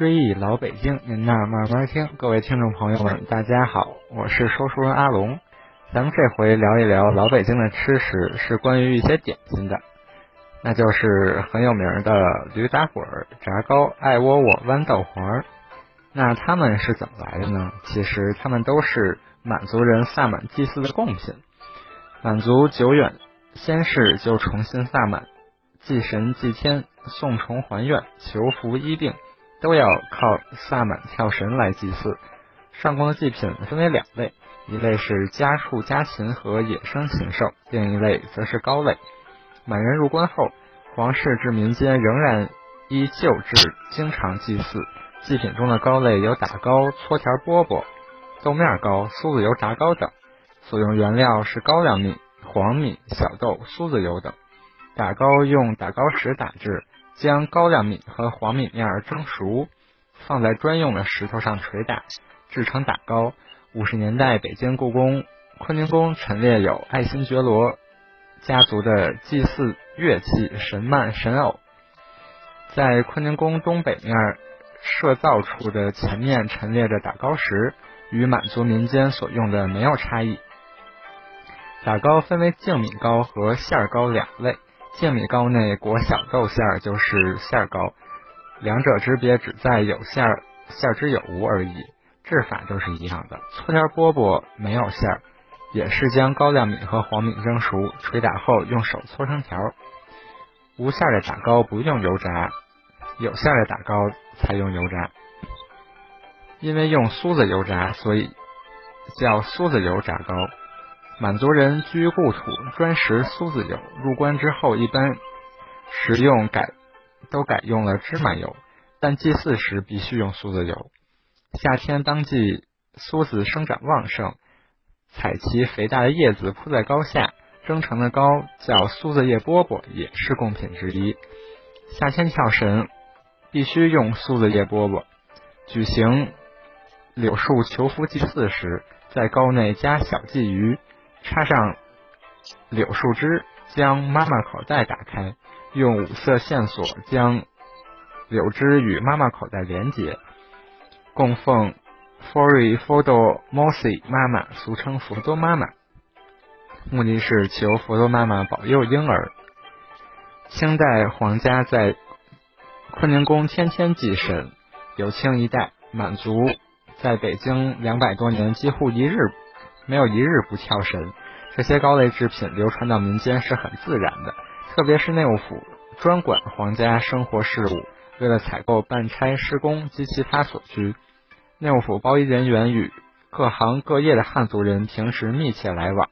追忆老北京，您那慢慢听。各位听众朋友们，大家好，我是说书人阿龙。咱们这回聊一聊老北京的吃食，是关于一些点心的，那就是很有名的驴打滚、炸糕、艾窝窝、豌豆黄。那他们是怎么来的呢？其实他们都是满族人萨满祭祀的贡品。满族久远先世就崇信萨满，祭神祭天，送虫还愿，求福医病。都要靠萨满跳神来祭祀。上供的祭品分为两类，一类是家畜家禽和野生禽兽，另一类则是糕类。满人入关后，皇室至民间仍然依旧制经常祭祀。祭品中的糕类有打糕、搓条饽饽、豆面糕、酥子油炸糕等，所用原料是高粱米、黄米、小豆、酥子油等。打糕用打糕石打制。将高粱米和黄米面蒸熟，放在专用的石头上捶打，制成打糕。五十年代，北京故宫坤宁宫陈列有爱新觉罗家族的祭祀乐器神曼神偶，在坤宁宫东北面设造处的前面陈列着打糕石，与满族民间所用的没有差异。打糕分为净米糕和馅糕两类。净米糕内裹小豆馅儿就是馅儿糕，两者之别只在有馅儿馅儿之有无而已，制法都是一样的。搓条饽饽没有馅儿，也是将高粱米和黄米蒸熟，捶打后用手搓成条。无馅的打糕不用油炸，有馅的打糕才用油炸。因为用酥子油炸，所以叫酥子油炸糕。满族人居故土，专食苏子油。入关之后，一般食用改都改用了芝麻油，但祭祀时必须用苏子油。夏天当季，苏子生长旺盛，采其肥大的叶子铺在高下，蒸成的糕叫苏子叶饽饽，也是贡品之一。夏天跳神必须用苏子叶饽饽。举行柳树求福祭祀时，在糕内加小鲫鱼。插上柳树枝，将妈妈口袋打开，用五色线索将柳枝与妈妈口袋连接，供奉 Fori Fodo Mosi 妈妈，俗称佛多妈妈，目的是求佛多妈妈保佑婴儿。清代皇家在坤宁宫天天祭神，有清一代满族在北京两百多年，几乎一日。没有一日不跳神，这些糕类制品流传到民间是很自然的。特别是内务府专管皇家生活事务，为了采购办差施工及其他所需，内务府包衣人员与各行各业的汉族人平时密切来往，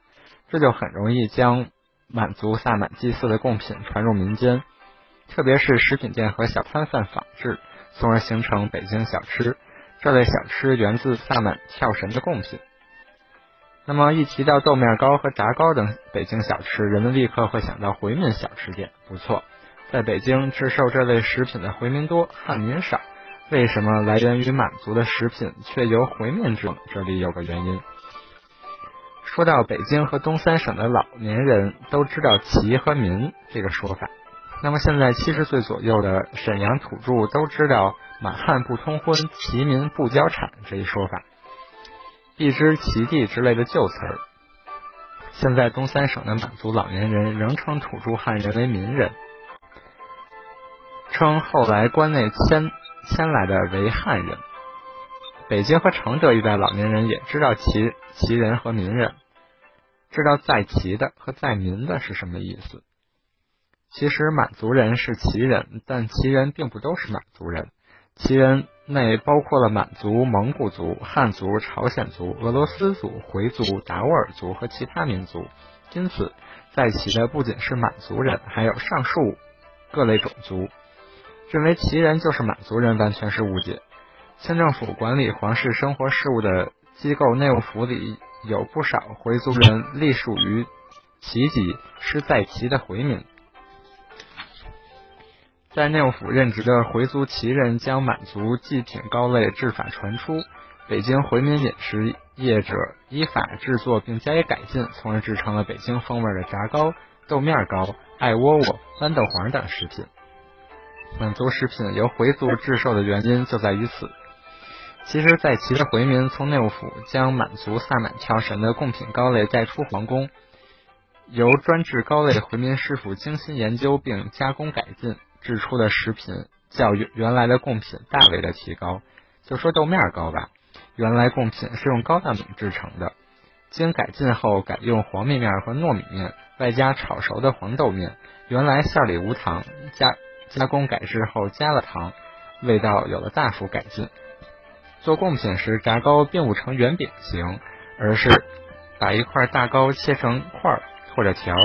这就很容易将满族萨满祭祀的贡品传入民间。特别是食品店和小摊贩仿制，从而形成北京小吃。这类小吃源自萨满跳神的贡品。那么一提到豆面糕和炸糕等北京小吃，人们立刻会想到回民小吃店。不错，在北京制售这类食品的回民多，汉民少。为什么来源于满族的食品却由回民制？这里有个原因。说到北京和东三省的老年人都知道“齐”和“民”这个说法，那么现在七十岁左右的沈阳土著都知道“满汉不通婚，齐民不交产”这一说法。一支齐地之类的旧词儿，现在东三省的满族老年人仍称土著汉人为民人，称后来关内迁迁来的为汉人。北京和承德一带老年人也知道齐齐人和民人，知道在齐的和在民的是什么意思。其实满族人是齐人，但齐人并不都是满族人，齐人。内包括了满族、蒙古族、汉族、朝鲜族、俄罗斯族、回族、达斡尔族和其他民族，因此在齐的不仅是满族人，还有上述各类种族。认为齐人就是满族人，完全是误解。清政府管理皇室生活事务的机构内务府里有不少回族人隶属于齐籍，是在齐的回民。在内务府任职的回族旗人将满族祭品糕类制法传出，北京回民饮食业者依法制作并加以改进，从而制成了北京风味的炸糕、豆面糕、艾窝窝、豌豆黄等食品。满族食品由回族制售的原因就在于此。其实，在齐的回民从内务府将满族萨满跳神的贡品糕类带出皇宫，由专制糕类回民师傅精心研究并加工改进制出的食品，较原原来的贡品大为的提高。就说豆面糕吧，原来贡品是用高粱米制成的，经改进后改用黄米面和糯米面，外加炒熟的黄豆面。原来馅里无糖，加加工改制后加了糖，味道有了大幅改进。做贡品时，炸糕并不成圆饼形，而是把一块大糕切成块或者条，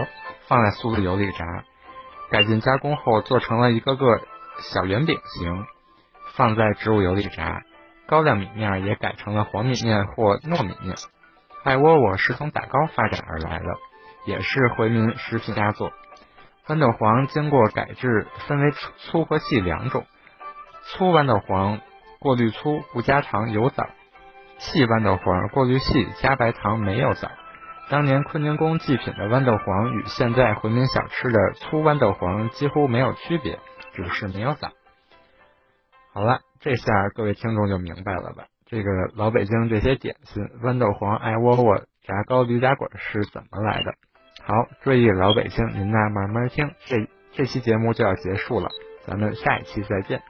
放在速度油里炸。改进加工后，做成了一个个小圆饼形，放在植物油里炸。高粱米面也改成了黄米面或糯米面。艾窝窝是从打糕发展而来的，也是回民食品佳作。豌豆黄经过改制，分为粗和细两种。粗豌豆黄。过滤粗不加糖有枣，细豌豆黄过滤细加白糖没有枣。当年坤宁宫祭品的豌豆黄与现在回民小吃的粗豌豆黄几乎没有区别，只是没有枣。好了，这下各位听众就明白了吧？这个老北京这些点心，豌豆黄、艾窝窝、炸糕、驴打滚是怎么来的？好，追忆老北京，您呢慢慢听。这这期节目就要结束了，咱们下一期再见。